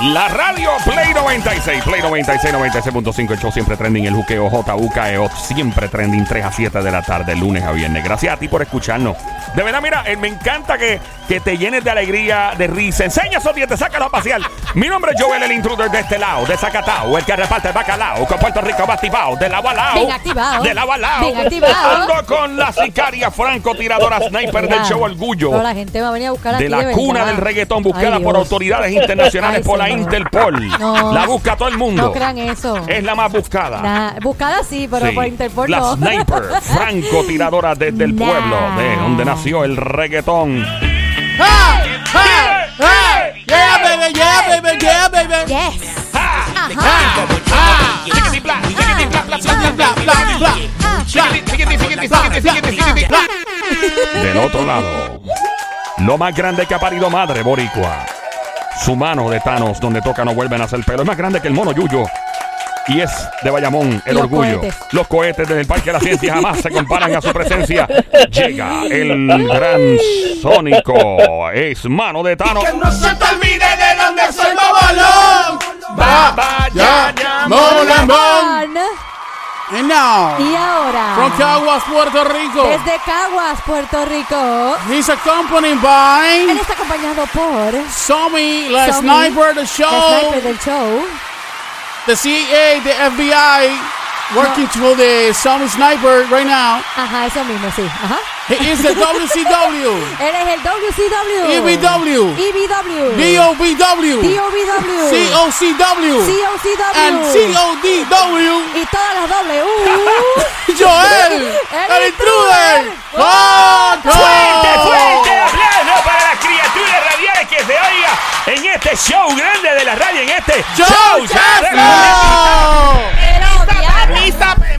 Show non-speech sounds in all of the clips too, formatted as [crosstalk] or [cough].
La radio Play 96, Play 96, 96.5, el show siempre trending, el juqueo JUKEO, siempre trending 3 a 7 de la tarde, lunes a viernes. Gracias a ti por escucharnos. De verdad, mira, eh, me encanta que, que te llenes de alegría, de risa. Enseña esos dientes, sácalo a pasear. Mi nombre es Joel, el intruder de este lado, de Zacatau, el que reparte el bacalao, con Puerto Rico va activado, de lado a lado. Bien activado. De lado a lado. Bien activado. Ando con la sicaria francotiradora sniper del show Orgullo la gente va a venir a buscar de aquí, la cuna del reggaetón buscada [laughs] Ay, por autoridades internacionales Ay, por la Interpol. No. La busca todo el mundo. No crean eso. Es la más buscada. Nah, buscada sí, pero Sí. por Interpol la no. sniper, [laughs] francotiradora desde el Nah. pueblo, de donde nació el reggaetón. ¡Ah! ¡Ah! ¡Ah! ¡Yeah, baby! ¡Yeah, baby! ¡Yeah, baby! Del otro lado, lo más grande que ha parido madre, Boricua. Su mano de Thanos, donde toca no vuelven a hacer pelo. Es más grande que el mono Yuyo. Y es de Bayamón el Los orgullo. cohetes. Los cohetes desde el Parque de la Ciencia jamás se comparan a su presencia. Llega el gran Sónico. Es mano de Thanos. no se te olvide de dónde soy Babalón. Ba, ba, ya, ya, Mon, mon, mon. And now, Y ahora, from Caguas, Puerto Rico, desde Caguas, Puerto Rico, he's accompanied él by está acompañado por Somi, la Somi, sniper, the la show, sniper del show. the CA, the FBI, working for the Somi sniper right now. Ajá, eso mismo, sí. Ajá. He is the WCW, Él es el WCW. EBW, EBW. DOBW, DOBW. COCW, COCW. and CODW. Y todas las W. [laughs] Joel, El el intruder, Joto. Fuerte, fuerte aplauso para las criaturas radiales que se oiga en este show grande de la radio, en este Joe Chestnut.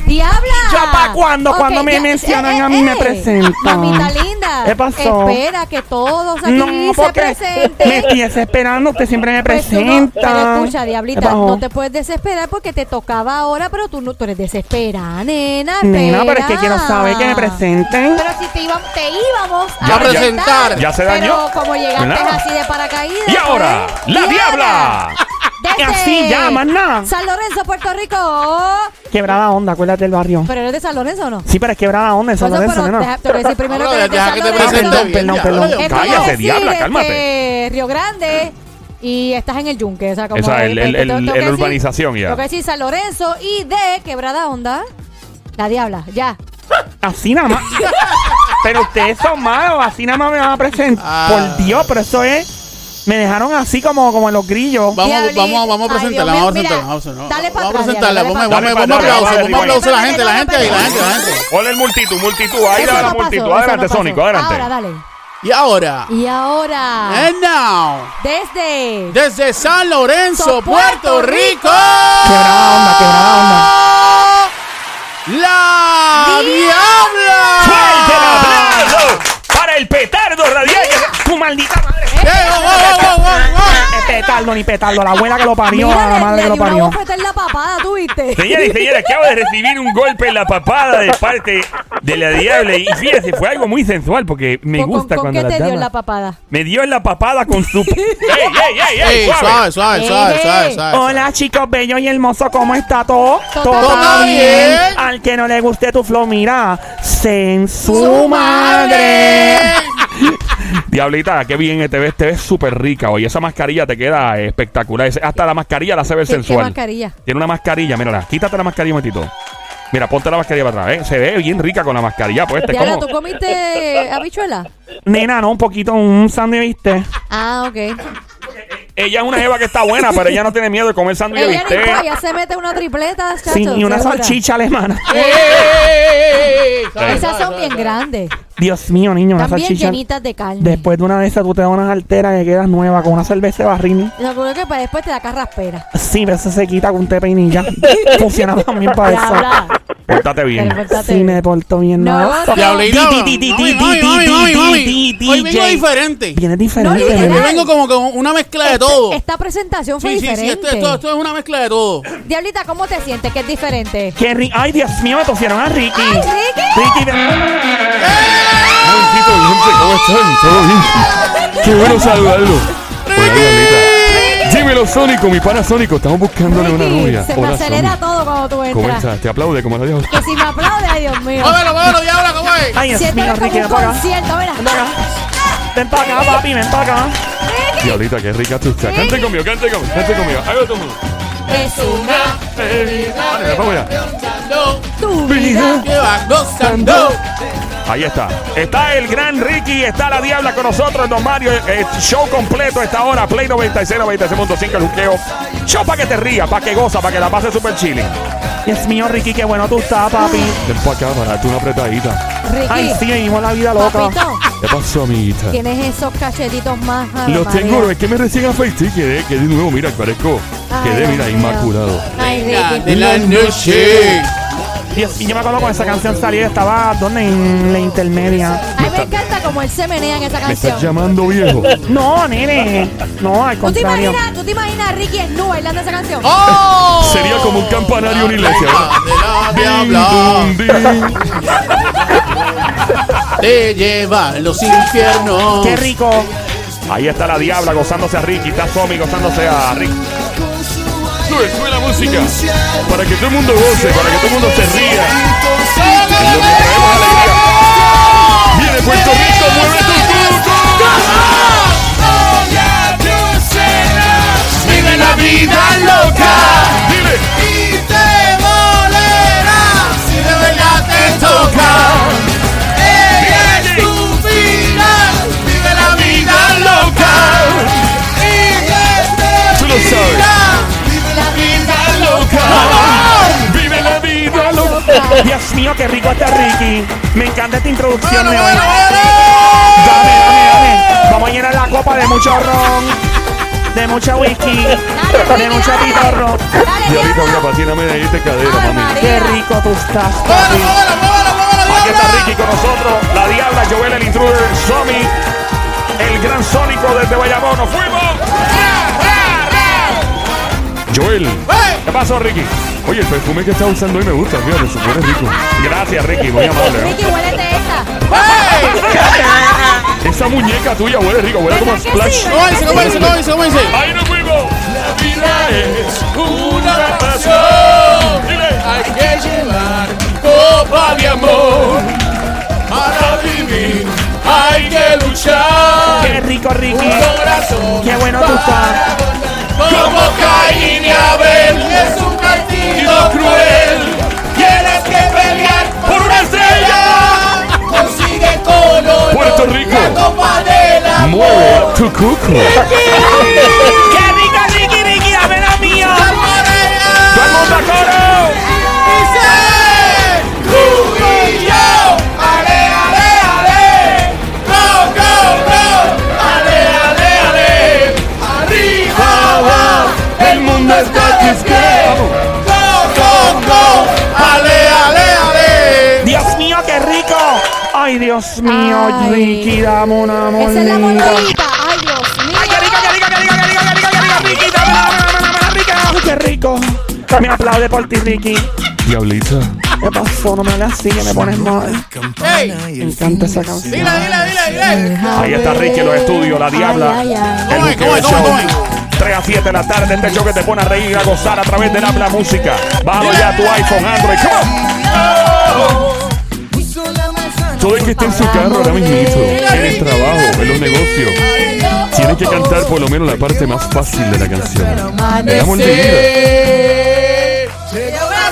Diabla. ¿Yo pa' cuándo? Cuando me ya- mencionan a mí me presentan. Mamita linda. ¿Qué pasó? Espera que todos aquí No, se porque presenten. me estoy desesperando. Usted siempre me Pues tú no- presenta. pero escucha, ¿Qué Diablita, no te puedes desesperar porque te tocaba ahora, pero tú no tú eres desesperada, nena. Nena, pero es que espera. quiero saber que me presenten. Pero si te, íbamos, te íbamos a, Ya, A presentar. Ya se dañó. Pero como llegaste ¿Verdad? así de paracaídas. Y ahora, pues, la diabla. [laughs] Desde Así ya, más nada. San Lorenzo, Puerto Rico. Quebrada onda, acuérdate del barrio. Pero eres de San Lorenzo o no? Sí, pero es quebrada onda en San Pues, Lorenzo, pero nena. deja- te voy a decir primero No, que eres de deja San que te Lorenzo. presente Perdón, bien, perdón, ya, perdón. como Cállate, decir, diabla, este, cálmate. Río Grande y estás en el Yunque. O sea, como Esa, el- te- el- el- tengo que el decir- urbanización ya. Tengo que decir San Lorenzo y de Quebrada Onda. La Diabla, ya. Así nada más. [laughs] pero ustedes son malos, así nada más me van a presentar. Ah. Por Dios, pero eso es. Me dejaron así como, como en los grillos. Vamos, vamos, vamos a Ay, presentarla, Dios vamos a presentarla. Vamos a dale vamos a presentarla. Vamos, pa' vamos, pa' aplauso, vamos, aplauso a la gente, la gente ahí, la gente, la gente. Hola el multitud, multitud. Ahí la multitud. Adelante. Sónico, adelante. Ahora, dale. Y ahora, Y ahora, and now, desde desde San Lorenzo, Puerto Puerto Rico, Quebrada onda, quebrada onda. la ¡Fuerte el Diabla. aplauso para el petardo radial! Tu maldita madre. Eh, oh, oh, oh, oh, oh. Petardo ni petardo. La abuela que lo parió, Mira, a la le- madre le que lo parió. en la papada, ¿tú viste? Señores y señores, acabo de recibir un golpe en la papada de parte de la diabla. Y fíjese, fue algo muy sensual porque me ¿Con- gusta con, cuando ¿Con las qué te dio damas- la papada? Me dio en la papada con su... [laughs] ¡Ey, ey, ey, ey! Ey, suave. suave, suave, suave, suave, suave. Hola chicos bellos y hermosos, ¿cómo está todo? Todo está bien. Al que no le guste tu flow, mira, en su Su madre. [laughs] Diablita, qué bien te ves, te ves súper rica hoy. Esa mascarilla te queda espectacular. Hasta la mascarilla la hace ver ¿Qué, qué sensual. mascarilla? Tiene una mascarilla, mírala. Quítate la mascarilla un momentito. Mira, ponte la mascarilla para atrás, ¿eh? Se ve bien rica con la mascarilla, pues. Diabla, como... ¿tú comiste habichuela? Nena, no, un poquito, un sándwich, ¿viste? Ah, ok. Ella es una jeva que está buena, pero ella no tiene miedo de comer sándwich de Ella ni bistec. ella se mete una tripleta, chacho, Sí, y una segura. salchicha alemana. [laughs] Ey, ey, suave, Esas son bien grandes. Dios mío, niño, una salchicha. llenitas de carne. Después de una de esas, tú te das unas alteras y quedas nueva con una cerveza de barrini. Yo creo que para después te da carraspera. Sí, pero eso se quita con té peinilla. [laughs] Funciona también para eso. Diabla. Pórtate bien. Sí, bien. me porto bien. No, nada. no. Diablita, mami, mami, mami, mami. Hoy vengo DJ. diferente. Viene diferente. Hoy vengo como con una mezcla de todo. Esta presentación fue Sí, sí, sí, diferente. esto, esto, esto es una mezcla de todo. Diablita, ¿cómo te sientes? Que es diferente. Ri- Ay, Dios mío, me tosieron a Ricky. ¡Ay, Ricky! Ricky, ven- ¿cómo están? ¿Todo bien? Qué bueno saludarlo. Diablita. Dímelo, Sónico, mi pana Sónico, estamos buscándole una Ricky, novia. se me Hola, acelera Sónico. todo cuando tú ¿Cómo entras. estás? Te aplaude como la Dios. Que si me aplaude, ay Dios mío. Muévelo, muévelo, diabla, ¿cómo es? Ay, Dios Siento mío, que Ricky. Ven para acá. Ven para acá, papi, ven para acá. Diablita, qué rica tú estás. Cante conmigo, cante conmigo, cante conmigo. Ahí va todo el mundo. Es una Vale, vamos allá. tu vida. Que va gozando. Ahí está. Está el gran Ricky, está la Diabla con nosotros, Don Mario. eh, show completo esta hora. Play 96, 96.5 el juqueo. Show para que te rías, para que goza, para que la pases super chilling. Dios mío, Ricky, qué bueno tú estás, papi. Ven para acá para darte una apretadita. Ay, Ricky, sí, vivimos la vida loca. papito, ¿Qué pasó, amiguita? tienes esos cachetitos más. Ave Los María. tengo, es que me recién afeité y quedé, quedé nuevo, mira, parezco. Ay, Quedé, Dios mira, mío. inmaculado. Ay, Ricky. de la noche. Y yo me acuerdo cuando esa canción salió, yo estaba, ¿dónde? En la intermedia. A mí me encanta como él se menea en esa ¿Me estás canción. llamando viejo? No, nene. No, al ¿Tú te contrario. imaginas, tú te imaginas a Ricky en nu bailando esa canción? ¡Oh! Sería como un campanario en una iglesia, ¿verdad? De la Ding, diabla. dum, ding. Te lleva a los infiernos. Qué rico. Ahí está la diabla gozándose a Ricky. Está Somi gozándose a Ricky. Sube, sube la música. Para que todo el mundo goce, para que todo el mundo se ría. Puerto Rico, mueve tu Vive la vida loca Dile. y te molerás si de verdad te toca. Ella es tu vida, vive la vida loca Tú lo sabes. vive la vida loca. Vive la vida loca. Dios mío, qué rico está Ricky. Me encanta esta introducción bueno, mucho ron, de mucha whisky, de mucho pitorro. Dale, Y ahorita una patina me dijiste cadera, Ay, mami. María. Qué rico tú estás, papi. Aquí está. Ricky con nosotros, la Diabla, Joel, el intruder, Somi, el gran Sónico desde Bayamón. ¡Nos fuimos! Joel. ¿qué pasó, Ricky? Oye, el perfume que estás usando hoy me gusta, fíjate, pone rico. Gracias, Ricky, muy amable. ¿no? Ricky, huélete. Esa muñeca tuya huele rico, huele como a ¿Verdad splash. sí? ¿Cómo dice, cómo dice, cómo dice, cómo dice? ¡Ahí nos fuimos! La vida es una pasión. Hay que llevar copa de amor para vivir. Hay que luchar. Qué rico, Ricky. Un corazón Qué bueno tú estás. como Caín y Abel es un partido cruel. Puerto Rico. La copa de la Mueve tu cuco. Qué rico, Ricky, Ricky, dame la mía. ¡Todo el mundo a coro! Tú y yo, ale, ale, ale, go, go, go, ale, ale, ale, arriba va, el mundo está Ay, Dios mío, Ay. Ricky, dame una Esa es la monedita. Ay, Dios mío. Ay, qué rico, qué rico, qué rico, qué rico, qué rico, qué rico, Ricky, dame, dame, dame, dame, dame, Ricky. Ay, qué rico. Me aplaude por ti, Ricky. Diablita. ¿Qué pasó? No me hagas así, que me pones mal. Hey, Me encanta esa canción. dile, dile, dile, dile. Ahí está Ricky en los estudios, la Diabla. Ay, ay, ay. El ¿Cómo es, Juqueo cómo es, Show. cómo es, cómo 3 a 7 de la tarde, este show que te pone a reír y a gozar a través del habla música. Bájalo ya a tu iPhone, Android. Come on. Todo el que esté en su carro ahora mismo, en el trabajo, en los negocios, tiene que cantar por lo menos la parte más fácil de la canción. De vida.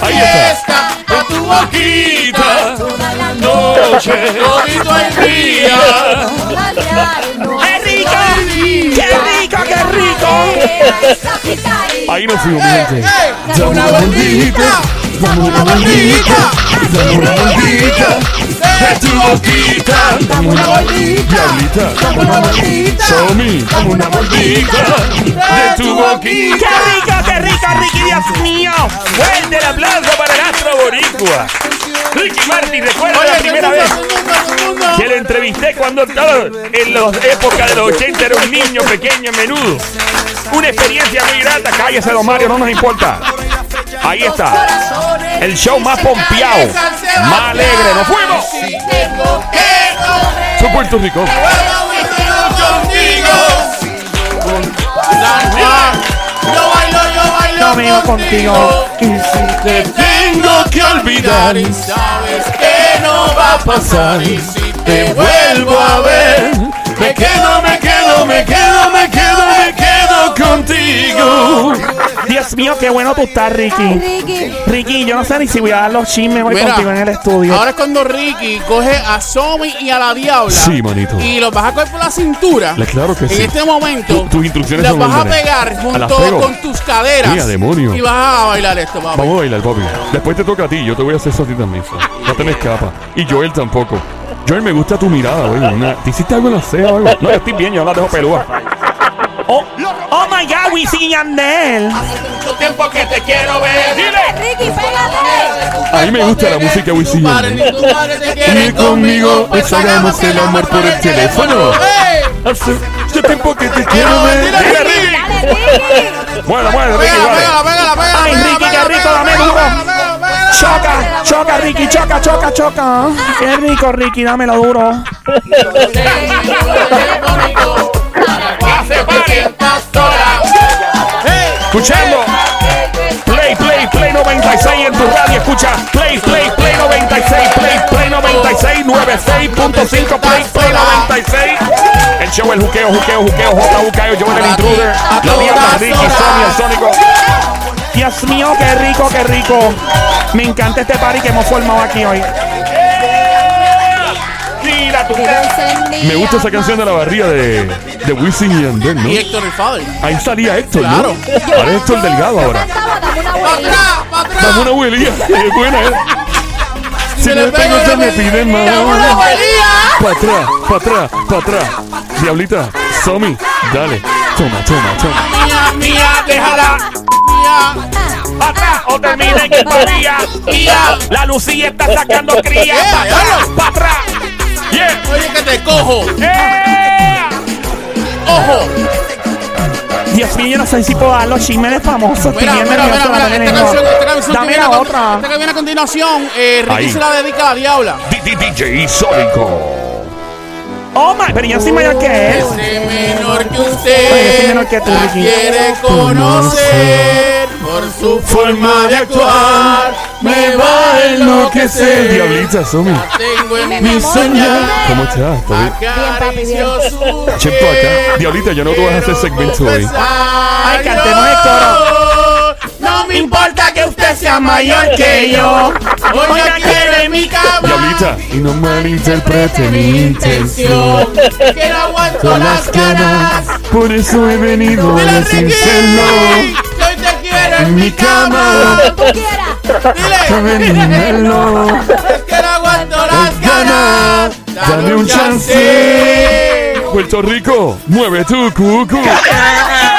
Ahí está. A tu boquita, Toda la noche, todito el día. ¡Qué rico! ¡Qué rico, qué rico! Ahí nos fuimos, mi gente. Una dame una mordidita, dame una mordidita de tu boquita. Dame una mordidita, Diablita. dame una mordidita, Somi. dame una de tu ¡Qué boquita. rico, qué rico, Ricky, Dios mío! Fuerte el aplauso para el astro boricua. Ricky Martin, recuerda Oye, la primera vez que lo entrevisté cuando estaba en la época de los 80, era un niño pequeño, menudo. Una experiencia muy grata. Cállese, don Mario, no nos importa. Ahí está. El show más pompeado, más alegre. ¡Nos fuimos! Soy Puerto Rico. puedo vivir contigo. San Juan, conmigo, contigo. Y si Te tengo que olvidar y sabes que no va a pasar y si te vuelvo a ver me quedo, me quedo, me quedo, me quedo, me quedo contigo. Dios mío, qué bueno tú estás, Ricky. Ricky. Ricky, yo no sé ni si voy a dar los chismes hoy Mira, contigo en el estudio. Ahora es cuando Ricky coge a Somi y a la Diabla. Sí, manito. Y los vas a coger por la cintura. Le- claro que en sí. este momento. Tu- tus instrucciones son vas a órdenes. pegar ¿A las junto con tus caderas. Mira, demonio. Y vas a bailar esto, papi. Vamos a bailar, papi. Después te toca a ti. Yo te voy a hacer eso a ti también. No te me escapa. Y Joel tampoco. Joel, me gusta tu mirada, güey. Una- ¿Te hiciste algo en la ceja o algo? No, yo estoy bien. Yo la dejo pelúa. Oh, oh my God, Wisin y Yandel. Mucho tiempo que te quiero ver. Ricky, pégate. A mí me gusta la música Wisin y quieren Ven conmigo, pues hagamos el amor por el teléfono. Hace mucho tiempo que te quiero ver. Dile, dile, Ricky. Mueve, mueve, Ricky, Ay, Ricky, qué rico, dame duro. Choca, choca, Ricky, choca, choca, choca. Qué rico, Ricky, dámelo duro. Hace party. Escuchando. Play, play, play 96 en tu radio. Escucha. Play, play, play 96. Play, play 96. 96.5. Play, play 96. El show, el juqueo, juqueo, juqueo. J, juqueo. Yo el intruder. La diabla, Ricky, Sonia, el Sónico. Dios mío, qué rico, qué rico. Me encanta este party que hemos formado aquí hoy. Me gusta esa canción de la barriga de, de Wisin y Yandel, ¿no? Y Héctor el. Ahí salía Héctor, Claro. ¿no? Ahora es Héctor Delgado ahora. Dame una ¡Para vuelta. atrás, para atrás! Dame una abuelía. Es buena, ¿eh? Si me pego, se me piden más. ¡Dame una abuelía! Pa' atrás, pa' atrás, pa' atrás. Diablita, Somi, dale. Toma, toma, toma. Mía, mía, déjala. Mía. Pa' atrás o termina en el paría. Mía. La Lucía está sacando cría. Pa' atrás, pa' atrás. Yeah. Oye, que te cojo. Ojo. Dios mío, yo no sé si puedo dar los chismes de famosos. Mira, mira, mira, mira. Esta canción, esta canción que Dame viene a- otra. Esta que viene a continuación, eh, Ricky Ahí. se la dedica a la diabla. D- D- DJ Sónico. Oh my, pero yo soy mayor que él. Ese menor que Oye, yo usted soy menor que tú, Ricky. quiere conocer por su forma de actuar. Me va a enloquecer. Diablita, Somi. Tengo en Dime, mi soñar. ¿Cómo estás? ¿Todo bien? [laughs] Chepo acá. Diablita, yo no te voy a hacer segmento hoy. Ay, cantemos el coro. No me importa que usted sea mayor que yo. Hoy la quiero en mi cama. Diablita, y no malinterprete mi intención. Que no aguanto Con las ganas. por eso he venido a decírselo. En mi cama, tú quieras. Dile, es que no aguanto las ganas. Dame un chance. Puerto Rico, mueve tu cucu. [laughs]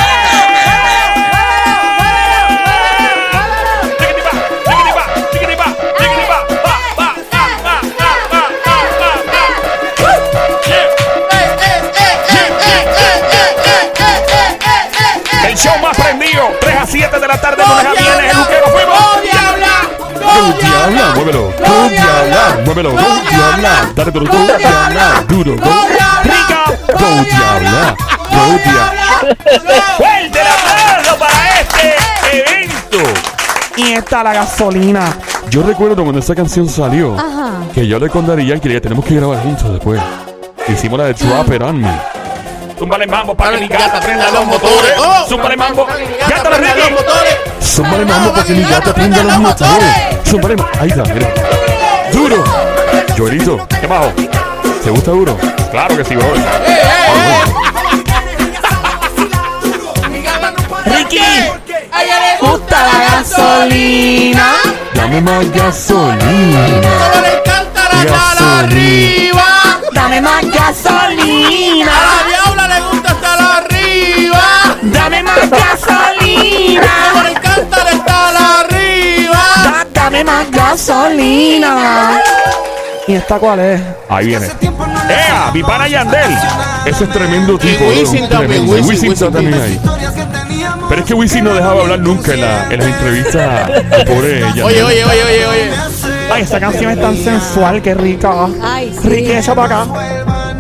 7 de la tarde, ¡Go, lunes a viernes, el! Luquero, fuimos. ¡Go, diabla! Diabla, muévelo. Diabla, muévelo. Diabla, dale duro. Diabla, duro. Go diabla, diabla. Fuerte el aplauso para este evento. Y está la gasolina. Yo recuerdo cuando esa canción salió, Ajá. que yo le conté a Yankee que tenemos que grabar juntos después. Hicimos la de Drop It On Me. Zúmbale mambo para que mi gata prenda los motores. Zúmbale mambo. Gata, Gata prenda los motores. Zúmbale mambo para que mi gata prenda los motores. Zúmbale mambo. Ahí está, mira. Duro. Llorito. ¿Qué bajo? ¿Te gusta duro? Claro que sí, bro. Ricky. A ella le Gusta la gasolina. Dame más gasolina. Solo le encanta la cara Gasolina. arriba. Dame más gasolina. Dame más gasolina. encanta el estar arriba. Da- Dame más gasolina. ¿Y esta cuál es? Ahí viene. ¡Ea! Mi pana Yandel. Ese es tremendo tipo. Y Wisin también, Tremendo. Wisin, Wisin está Wisin también ahí. Pero es que Wisin no dejaba hablar nunca en, la, en las entrevistas al pobre Yandel. Oye, oye, oye, oye, oye. Ay, esta canción es tan sensual, qué rica. Ay, sí. Echa para acá.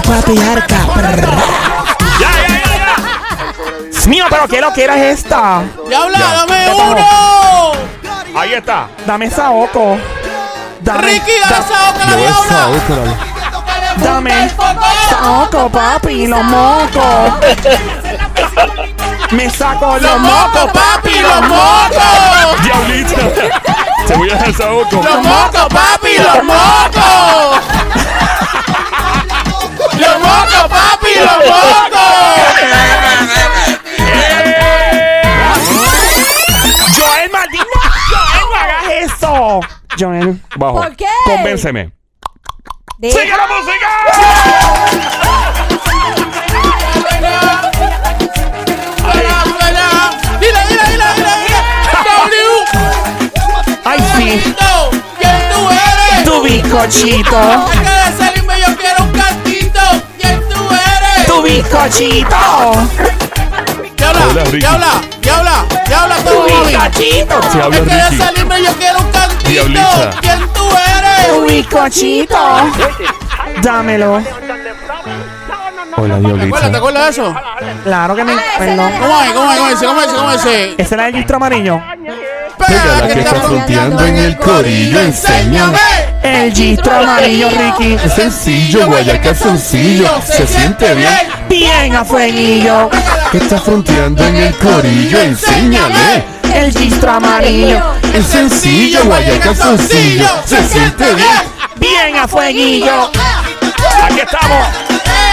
coto. Llega tu papi arca. Ya, ya, ya, ya. Mío, pero ¿qué lo que era esta? Diabla, Ya. dame ¿Qué pasó? uno. Ahí está. Dame esa oco. Dame, Ricky, dale da- esa boca a la diabla. dame esa oco, papi, los mocos. Me saco los Los mocos, mocos, papi, los mocos. Diablita. Te voy a dejar esa oco. Los mocos, papi, los mocos. Convénceme. Deja- ¡Sigue la música! Suena, suena. Dile, dile, dile, dile, dile. W. Ay, sí. ¿Quién tú eres? Tu bizcochito. Salirme, yo quiero un cantito. ¿Quién tú eres? Tu bizcochito. Tu mami. bizcochito. Se habla Es que de Ricky. salirme yo quiero un cantito. ¿Quién tú eres? Tu bizcochito. Dámelo. Hola, ¿Te acuerdas, te Diablita. acuerdas de eso? Claro que me Ah, ese acuerdo. era- ¿Cómo es? ¿Cómo es? ¿Cómo es? ¿Cómo es? ¿Cómo es? ¿Ese era el distro amarillo? Pégala que está fronteando en el corillo, enséñame. El gistro amarillo, Ricky. Es sencillo, guayaca sencillo, se siente bien. Bien a fueguillo. Que está fronteando en el corillo, enséñale. El gistro amarillo. Es sencillo, guayaca sencillo, se siente bien. Bien a fueguillo. Aquí estamos.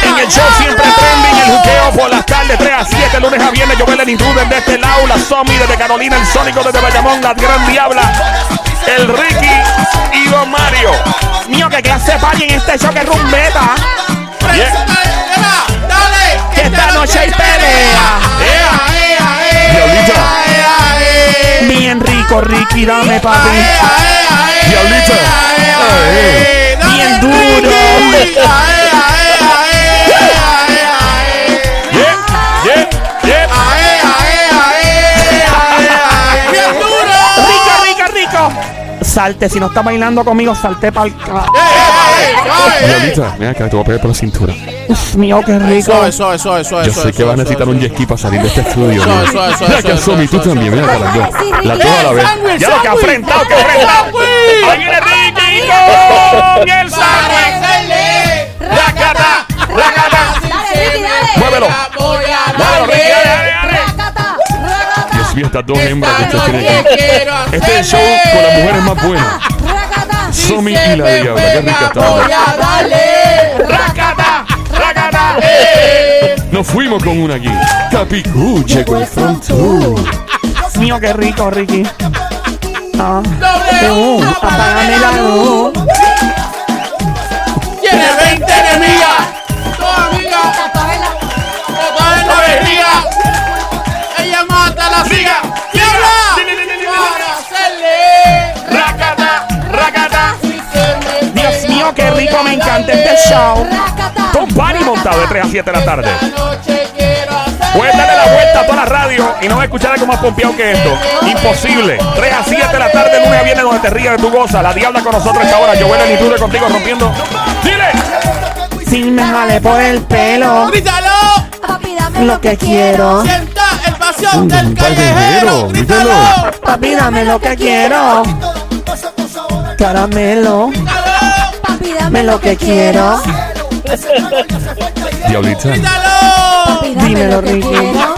En el show siempre trending, el juqueo por las tardes, 3 a 7, lunes a viernes. Joel el intruder de este lado, la Somi desde Carolina, el Sónico desde Bayamón, la Gran Diabla, el Ricky y Don Mario. Mío, que clase party en este show que rumbeta. Dale, Que esta noche hay pelea. Diablita. Bien rico, Ricky, dame papi. Diablita. Bien duro. Rico, rico, rico. Salte, si no estás bailando conmigo, salte para el. Diablita, mira que te voy a pegar por la cintura. Uf, mío, qué rico. Suave, suave, suave, suave. Yo sé que vas a necesitar un jet ski para salir de este estudio. Mira. suave, suave, Mira que suave, Somi, tú también, mira que las dos. Las dos a la vez. Ya lo que ha enfrentado, que ha enfrentado. Ahí viene Ricky con el sándwich. Racata, racata. Muévelo. Muévelo, Ricky, dale, Dios mío, estas dos hembras que ustedes tienen aquí. Este es el show con las mujeres más buenas. Somi y la diabla. Qué rica está. Voy a darle. Racata, racata. Nos fuimos con una aquí. Capicú llegó el frontón. Mío, qué rico, Ricky. Ah. W, apágame la luz. Me encanta este show. Con montado de 3 a 7 de la tarde. Puedes darle la vuelta a toda la radio y no vas a escuchar algo más pompeado que esto. Imposible. 3 a 7 de la tarde, lunes a viernes, donde te ríes de tu goza. La diabla con nosotros esta hora. Joel el intruder contigo rompiendo. ¡Dile! Si me jale por el pelo. ¡Grítalo! Papi, dame Lo que quiero. Sienta el pasión del callejero. ¡Grítalo! Papi, dame lo que quiero. Caramelo. Dame lo que quiero. Diablita. Papi, dame Dímelo, lo que Ricky. quiero.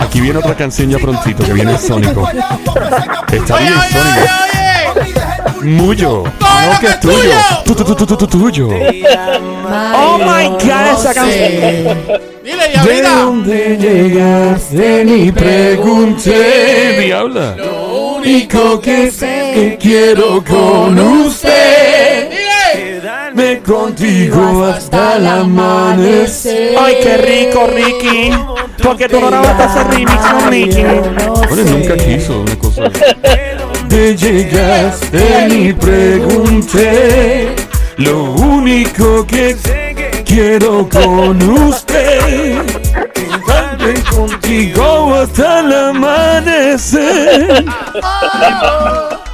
aquí viene otra canción ya prontito que viene el Sónico. Está Oye, bien, oye, Sónico. oye, oye. Muyo. Todo No que es tuyo. Tu, tu, tu, tu, tu, tu, tuyo. Oh my god, esa canción. Dile, ¿De diablita. dónde llegaste? Ni pregunté. Diabla. Lo único que sé que quiero con usted. Contigo hasta el amanecer. Ay, qué rico, Ricky. Porque tú no grabaste ese remix con Nicky. Bueno, nunca quiso una cosa. Te llegaste ni pregunté. Lo único que quiero con usted. Quedarme contigo hasta el amanecer. [laughs]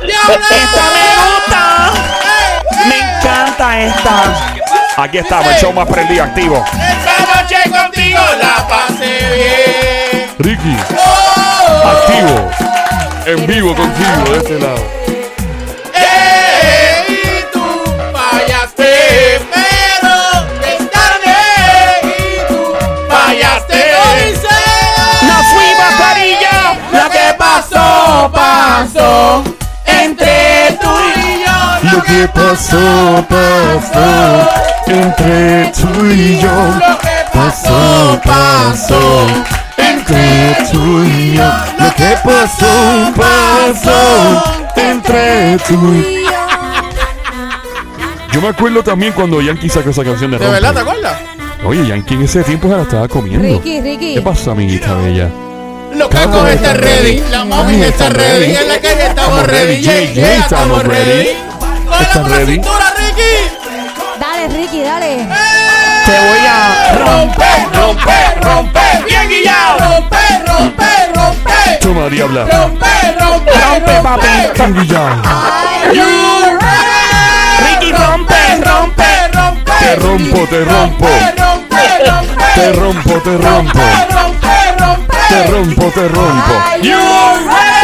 Esta me gusta. Encanta esta. Aquí estamos, el show más prendido activo. Esta noche contigo la pasé bien. Ricky, Oh, activo. En vivo contigo de este lado. eh, y tú fallaste, pero te extrañé y tú fallaste. Nos fuimos. Lo que pasó, pasó entre tú y yo. Lo que pasó, pasó entre tú y yo. Lo que Pasó, pasó entre tú y yo. Lo que pasó, pasó entre tú y yo. Yo me acuerdo también cuando Yankee sacó esa canción de ¿De Rompe. verdad te acuerdas? Oye, Yankee en ese tiempo se la estaba comiendo. Ricky, Ricky. ¿Qué pasa, amiguita bella? Los cacos están ready, la mami está ready, en la calle estamos ready, yeah, yeah, estamos ready. ¿Están por la ready? cintura, Ricky. Dale, Ricky, dale. Te voy a Rompe, rompe, rompe, bien guillado. Rompe, rompe, rompe. Toma, diabla. Rompe, rompe, Rompe, papi. Tan ready. Ricky, rompe, rompe. rompe. Te rompo, te rompo. Te rompo, te rompo. rompe, rompe. Te rompo, te rompo. You ready.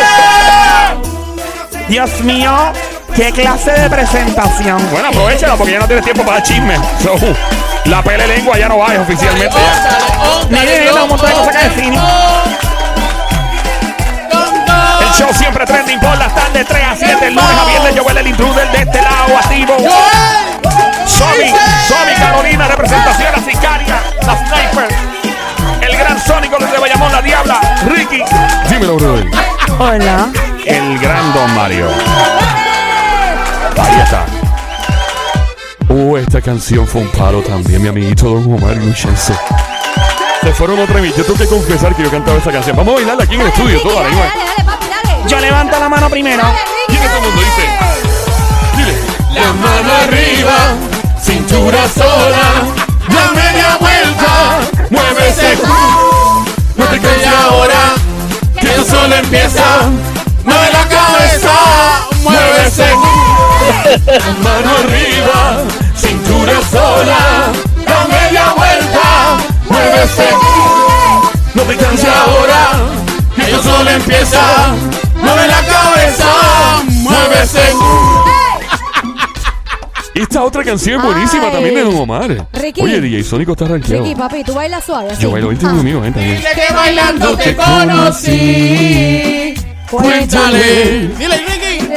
Dios mío, qué clase de presentación. Bueno, aprovechala porque ya no tienes tiempo para chisme. So, la pele lengua ya no va es oficialmente. ya. Nene, nene, un montón de cosas que decir. El show siempre trending por las tardes 3 a 7. El lunes a viernes yo el intruder de este lado activo. Somi, Somi Carolina, representación, la sicaria, la sniper. El gran sónico desde Bayamón, la diabla. Ricky, Dímelo, brother. Hola. el gran Don Mario. Está. Oh, esta canción fue un palo también, mi amiguito Don Omar Luchense. Se fueron otra vez. Yo tengo que confesar que yo cantaba esa canción. Vamos a bailarla aquí en el estudio, la dale, igual. dale, dale, papi, dale. Yo levanto la mano primero. Y todo el mundo dice. Dile. La mano arriba, cintura sola, la media vuelta, muévese, no te calles ahora, que el sol empieza, mueve la cabeza, muévese, [laughs] Mano arriba, cintura sola. la media vuelta, muévese, No te canses ahora, que el sol empieza, mueve la cabeza, muévese. [laughs] Y esta otra canción es buenísima Ay. también de Don Omar. Ricky. Oye, DJ Sónico está rankeado. Ricky, papi, tú bailas suave. así. Yo bailo, vente Ah. ven también. Dile que bailando te conocí. Cuéntale. Dile, Ricky.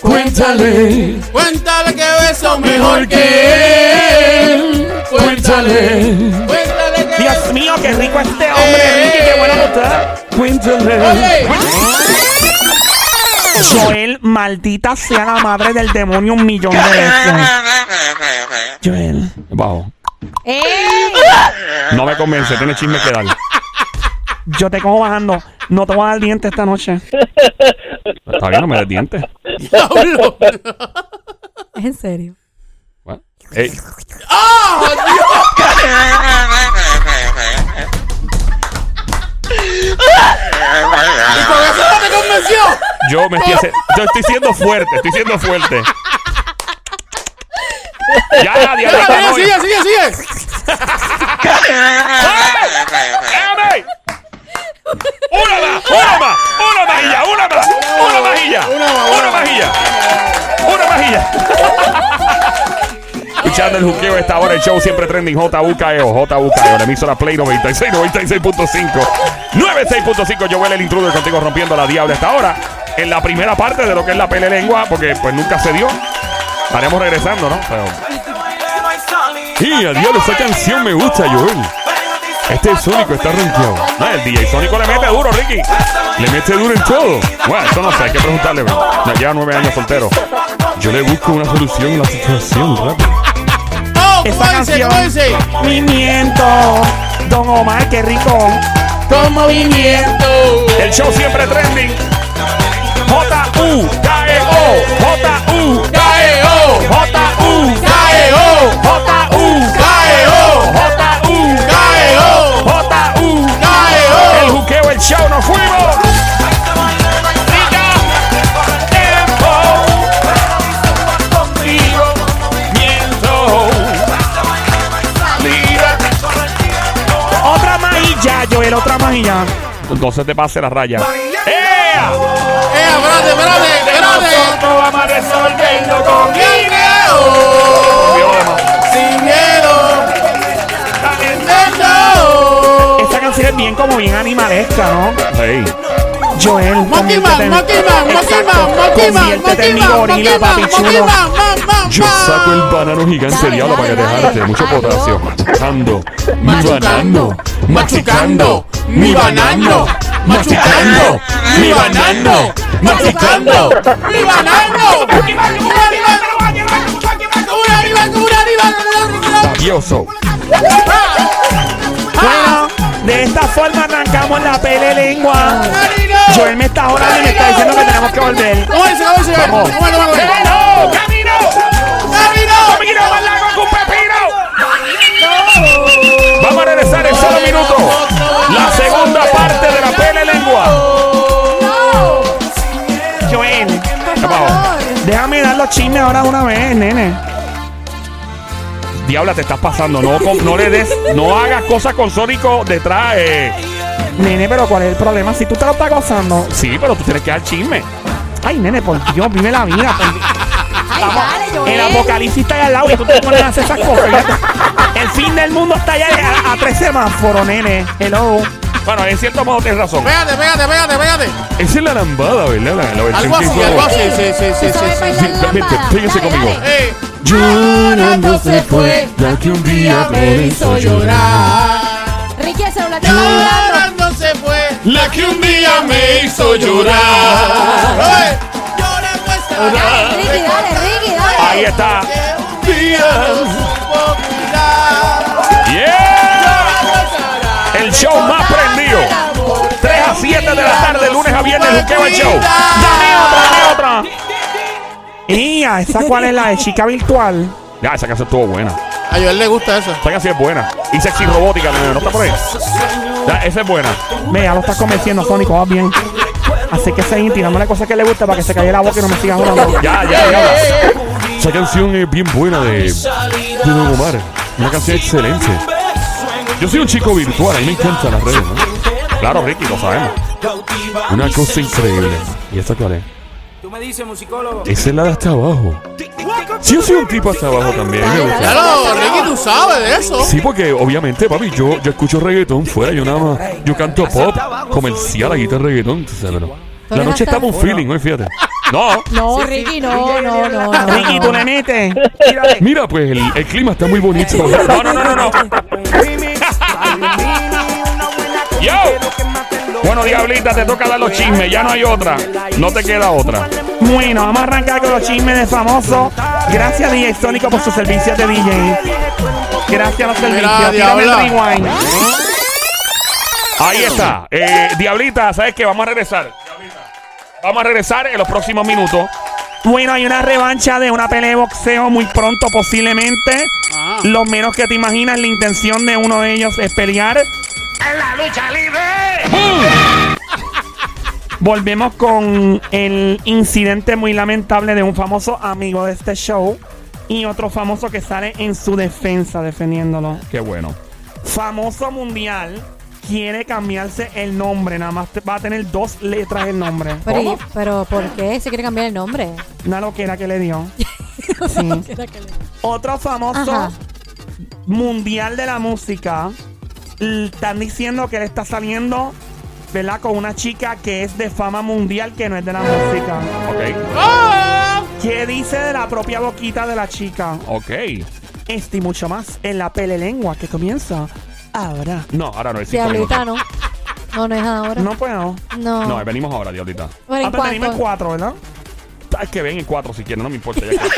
Cuéntale, Cuéntale que beso mejor que él. Cuéntale. Cuéntale que Dios mío, qué rico este hombre, Ricky, qué que usted. cuéntale. Joel, maldita sea la madre del demonio un millón de veces. Joel. Bajo. ¡Ey! No me convence, tiene chisme que dar. Yo te cojo bajando. No te voy a dar diente esta noche. Está bien, no me des dientes. diablo. Es en serio. Bueno, ey, Y con eso no te convenció. yo me estoy, hace- yo estoy siendo fuerte, estoy siendo fuerte. Ya, mira, no, sigue, sigue, [laughs] sigue. ¡Déjame! ¡Una más! ¡Una más! ¡Una majilla! ¡Una más! ¡Una majilla! Una más, ¡Una una más. majilla! ¡Una majilla! Escuchando el juqueo a esta hora, el show siempre trending JUKEO, JUKEO, la emisora Play 96, 96.5, 96.5, Joel el intruder contigo rompiendo la diabla a esta hora. En la primera parte de lo que es la pele lengua, porque pues nunca se dio. Estaremos regresando, ¿no? Pero Y adiós, esa canción me gusta, Joel. Este Sónico está rankeado. no, el DJ Sónico le mete duro, Ricky. Le mete duro en todo. Bueno, eso no sé, hay que preguntarle. bro. Ya lleva nueve años soltero. Yo le busco una solución a la situación, rápido. Esa ¿Cómo dice? canción. ¿Cómo dice? Movimiento. Don Omar, qué rico. Con movimiento. El show siempre trending. J-U-K-E-O. J-U. K.E.O. J-U. No se te pase la raya. ¡Ea! Espérate, espérate, espérate. Nosotros vamos a resolverlo con Guineo. Sin miedo. Esta canción es bien como bien animalesca, ¿no? Hey. Joel, Monkey Man, conviértete en- Monkey Man, Monkey Exacto, Man, Monkey Man, conviértete en mi Monkey Man, gorila, Monkey Man, papi Monkey chulo. Man, man, man, Yo saco el banano gigante, diablo, para que dale. mucho potasio. Machucando, mi Machucando, banano, machucando, mi banano, machucando, mi banano, machucando, mi banano. Sabioso. Bueno, de esta forma arrancamos la pele lengua. Joel me está orando y me está diciendo que tenemos que volver. Vamos. ¡Camino! ¡Camino! ¡Camino! ¡Camino más largo que un pepino! Vamos a regresar en solo minutos. Los chismes ahora de una vez, nene. Diabla, te estás pasando. No, con- no le des, no hagas cosas con Sónico detrás. eh. Nene, pero ¿cuál es el problema? Si tú te lo estás gozando. Sí, pero tú tienes que dar chisme. Ay, nene, por Dios, vive la vida. [laughs] por Dios. Ay, Vamos, dale, Joel. el apocalipsis está allá al lado y tú te pones a hacer esas cosas. El fin del mundo está allá a, a tres semáforos, nene. Hello. Bueno, en cierto modo tienes razón. Pégate, pégate, pégate, pégate. Esa es la lambada, ¿verdad? La, la versión Algo que así, hizo- algo así. Sí, sí, sí, ¿Tú sí, sí. sí, vente, fíjese Dale, conmigo. dale. Eh, Llorando se fue la que un día me hizo llorar. Ricky, el celular te está. Llorando se fue. La que un día me hizo llorar. Llorando estará. Dale, Ricky, dale, Ricky, dale. Ahí está. Que un día supo El show más prendido. 3 a 7 de la tarde, lunes a viernes, Luqueo el show. Dame otra, dame otra. Y a esa cuál es la de chica virtual. Ya, esa canción estuvo buena. A Joel le gusta eso. Esa canción es buena. Y sexy robótica, ¿no, ¿no está por ahí? Ya, esa es buena. Ve, ya lo estás convenciendo, Sónico, vas bien. Así que seguir tirándole cosas que le gusta para que se calle la boca y no me sigas jugando. Ya, ya, ya. Esa canción es bien buena de, de Don Omar. Una canción excelente. Yo soy un chico virtual, a mí me encantan las redes, ¿no? Claro, Ricky, lo sabemos. Una cosa increíble. ¿Y esta cuál es? Tú me dices, musicólogo. Esa es la de hasta abajo. Sí, yo soy un tipo hasta abajo también. me gusta. Claro, Ricky, tú sabes de eso. Sí, porque obviamente, papi, yo, yo escucho reggaetón fuera, yo nada más, yo canto pop, comercial, aquí está reggaetón, tú sabes, pero la noche está un feeling, hoy fíjate. No, No, Ricky, no, no, no. no, Ricky, tú le metes. mira, pues el, el clima está muy bonito. No, no, no, no, no. [laughs] Yo. Bueno, Diablita, te toca dar los chismes, ya no hay otra. No te queda otra. Bueno, vamos a arrancar con los chismes de famoso. Gracias, DJ Sónico, por sus servicios de DJ. Gracias a los servicios. Tírame el rewind. Ahí está. Eh, Diablita, ¿sabes qué? Vamos a regresar. Vamos a regresar en los próximos minutos. Bueno, hay una revancha de una pelea de boxeo muy pronto, posiblemente. Ah. Lo menos que te imaginas, la intención de uno de ellos es pelear. [laughs] Volvemos con el incidente muy lamentable de un famoso amigo de este show y otro famoso que sale en su defensa defendiéndolo. Qué bueno. Famoso mundial quiere cambiarse el nombre, nada más te- va a tener dos letras el nombre. Pero, ¿Cómo? ¿y- pero ¿por qué se quiere cambiar el nombre? Una loquera que le dio. [laughs] Sí. Otro famoso Ajá. mundial de la música. Están diciendo que él está saliendo, ¿verdad? Con una chica que es de fama mundial que no es de la música. Ok. ¿Qué dice de la propia boquita de la chica? Ok. Este y mucho más en la pele lengua que comienza ahora. No, ahora no es cinco Diablita, minutos. no. No, no es ahora. No puedo. No. No, venimos ahora, Diablita. Bueno, Ah, ¿en pero venimos en cuatro, ¿verdad? Es que ven en cuatro si quieren, no me importa. Ya [laughs] que-